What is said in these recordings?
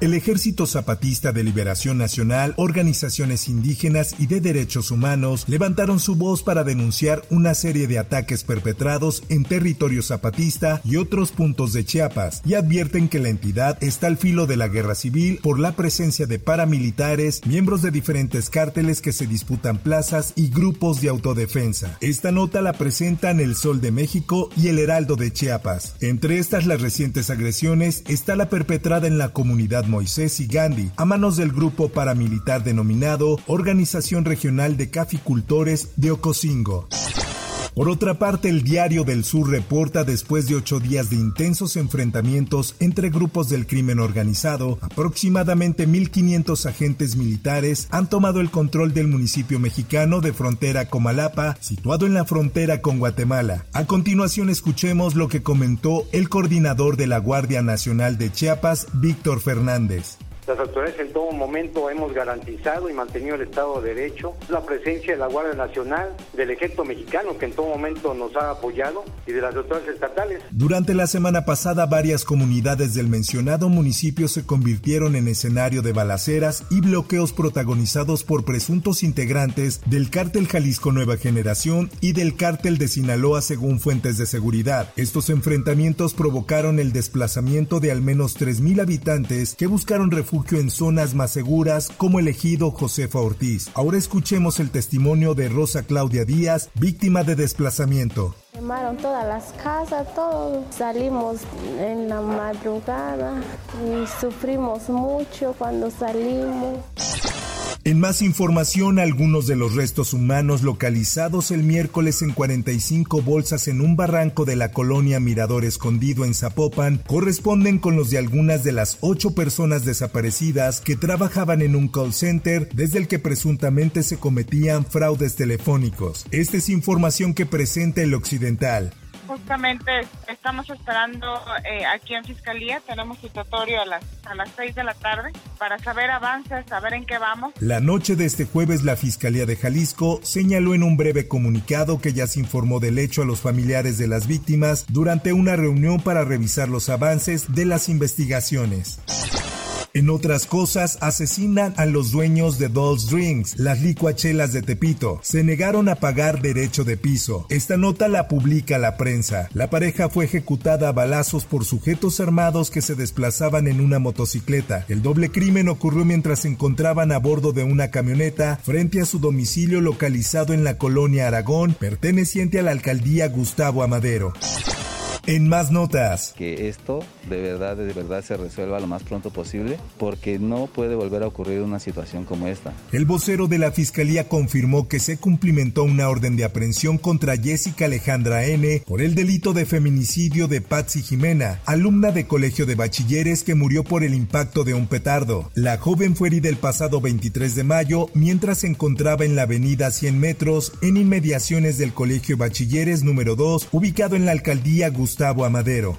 El Ejército Zapatista de Liberación Nacional, organizaciones indígenas y de derechos humanos levantaron su voz para denunciar una serie de ataques perpetrados en territorio zapatista y otros puntos de Chiapas y advierten que la entidad está al filo de la guerra civil por la presencia de paramilitares, miembros de diferentes cárteles que se disputan plazas y grupos de autodefensa. Esta nota la presentan El Sol de México y El Heraldo de Chiapas. Entre estas las recientes agresiones está la perpetrada en la comunidad Moisés y Gandhi a manos del grupo paramilitar denominado Organización Regional de Caficultores de Ocosingo. Por otra parte, el Diario del Sur reporta después de ocho días de intensos enfrentamientos entre grupos del crimen organizado, aproximadamente 1.500 agentes militares han tomado el control del municipio mexicano de frontera Comalapa, situado en la frontera con Guatemala. A continuación escuchemos lo que comentó el coordinador de la Guardia Nacional de Chiapas, Víctor Fernández. Las autoridades en todo momento hemos garantizado y mantenido el Estado de Derecho, la presencia de la Guardia Nacional, del Ejército Mexicano que en todo momento nos ha apoyado y de las autoridades estatales. Durante la semana pasada, varias comunidades del mencionado municipio se convirtieron en escenario de balaceras y bloqueos protagonizados por presuntos integrantes del cártel Jalisco Nueva Generación y del cártel de Sinaloa según fuentes de seguridad. Estos enfrentamientos provocaron el desplazamiento de al menos 3.000 habitantes que buscaron refugio en zonas más seguras como el ejido Josefa Ortiz. Ahora escuchemos el testimonio de Rosa Claudia Díaz, víctima de desplazamiento. Quemaron todas las casas, todo. Salimos en la madrugada y sufrimos mucho cuando salimos. En más información, algunos de los restos humanos localizados el miércoles en 45 bolsas en un barranco de la colonia Mirador Escondido en Zapopan corresponden con los de algunas de las ocho personas desaparecidas que trabajaban en un call center desde el que presuntamente se cometían fraudes telefónicos. Esta es información que presenta el Occidental. Justamente estamos esperando eh, aquí en Fiscalía, tenemos citatorio a las, a las 6 de la tarde para saber avances, saber en qué vamos. La noche de este jueves, la Fiscalía de Jalisco señaló en un breve comunicado que ya se informó del hecho a los familiares de las víctimas durante una reunión para revisar los avances de las investigaciones. En otras cosas, asesinan a los dueños de Dolls Drinks, las licuachelas de Tepito. Se negaron a pagar derecho de piso. Esta nota la publica la prensa. La pareja fue ejecutada a balazos por sujetos armados que se desplazaban en una motocicleta. El doble crimen ocurrió mientras se encontraban a bordo de una camioneta frente a su domicilio localizado en la colonia Aragón, perteneciente a la alcaldía Gustavo Amadero. En más notas. Que esto de verdad, de verdad se resuelva lo más pronto posible porque no puede volver a ocurrir una situación como esta. El vocero de la Fiscalía confirmó que se cumplimentó una orden de aprehensión contra Jessica Alejandra N. por el delito de feminicidio de Patsy Jimena, alumna de colegio de bachilleres que murió por el impacto de un petardo. La joven fue herida el pasado 23 de mayo mientras se encontraba en la avenida 100 metros en inmediaciones del colegio de bachilleres número 2 ubicado en la alcaldía Gustavo Amadero.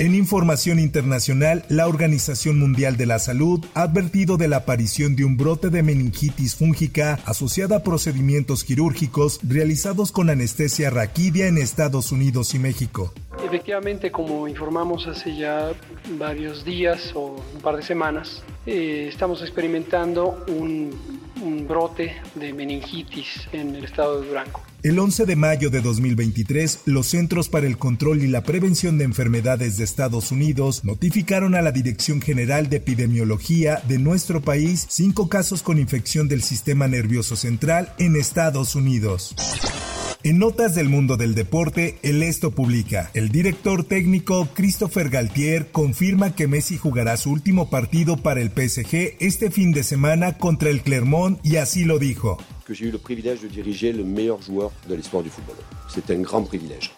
En información internacional, la Organización Mundial de la Salud ha advertido de la aparición de un brote de meningitis fúngica asociada a procedimientos quirúrgicos realizados con anestesia raquidia en Estados Unidos y México. Efectivamente, como informamos hace ya varios días o un par de semanas, eh, estamos experimentando un, un brote de meningitis en el estado de Durango. El 11 de mayo de 2023, los Centros para el Control y la Prevención de Enfermedades de Estados Unidos notificaron a la Dirección General de Epidemiología de nuestro país cinco casos con infección del sistema nervioso central en Estados Unidos. En notas del mundo del deporte, el Esto publica. El director técnico Christopher Galtier confirma que Messi jugará su último partido para el PSG este fin de semana contra el Clermont y así lo dijo. Que j'ai eu le privilège de diriger le meilleur joueur de l'histoire du football. C'est un grand privilège.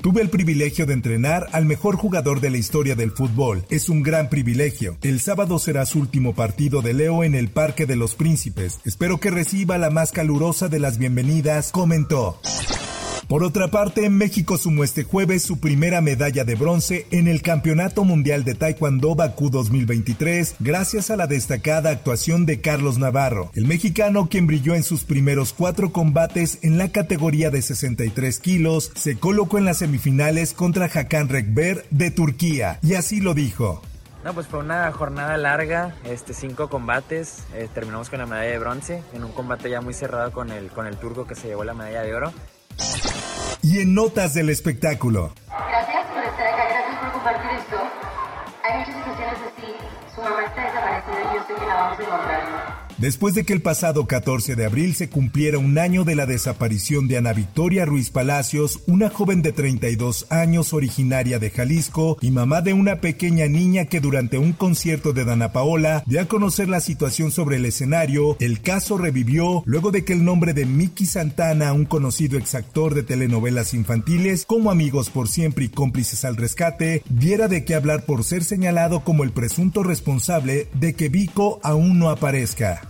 Tuve el privilegio de entrenar al mejor jugador de la historia del fútbol. Es un gran privilegio. El sábado será su último partido de Leo en el Parque de los Príncipes. Espero que reciba la más calurosa de las bienvenidas, comentó. Por otra parte, México sumó este jueves su primera medalla de bronce en el Campeonato Mundial de Taekwondo Bakú 2023 gracias a la destacada actuación de Carlos Navarro, el mexicano quien brilló en sus primeros cuatro combates en la categoría de 63 kilos, se colocó en las semifinales contra Hakan Rekber de Turquía y así lo dijo. No, pues fue una jornada larga, este, cinco combates, eh, terminamos con la medalla de bronce, en un combate ya muy cerrado con el, con el turco que se llevó la medalla de oro. Y en notas del espectáculo. Gracias por estar acá, gracias por compartir esto. Hay muchas situaciones así. Su mamá está desaparecida y yo sé que la vamos a encontrar. Después de que el pasado 14 de abril se cumpliera un año de la desaparición de Ana Victoria Ruiz Palacios, una joven de 32 años originaria de Jalisco y mamá de una pequeña niña que durante un concierto de Dana Paola dio a conocer la situación sobre el escenario, el caso revivió luego de que el nombre de Miki Santana, un conocido exactor de telenovelas infantiles como Amigos por Siempre y Cómplices al Rescate, diera de qué hablar por ser señalado como el presunto responsable de que Vico aún no aparezca.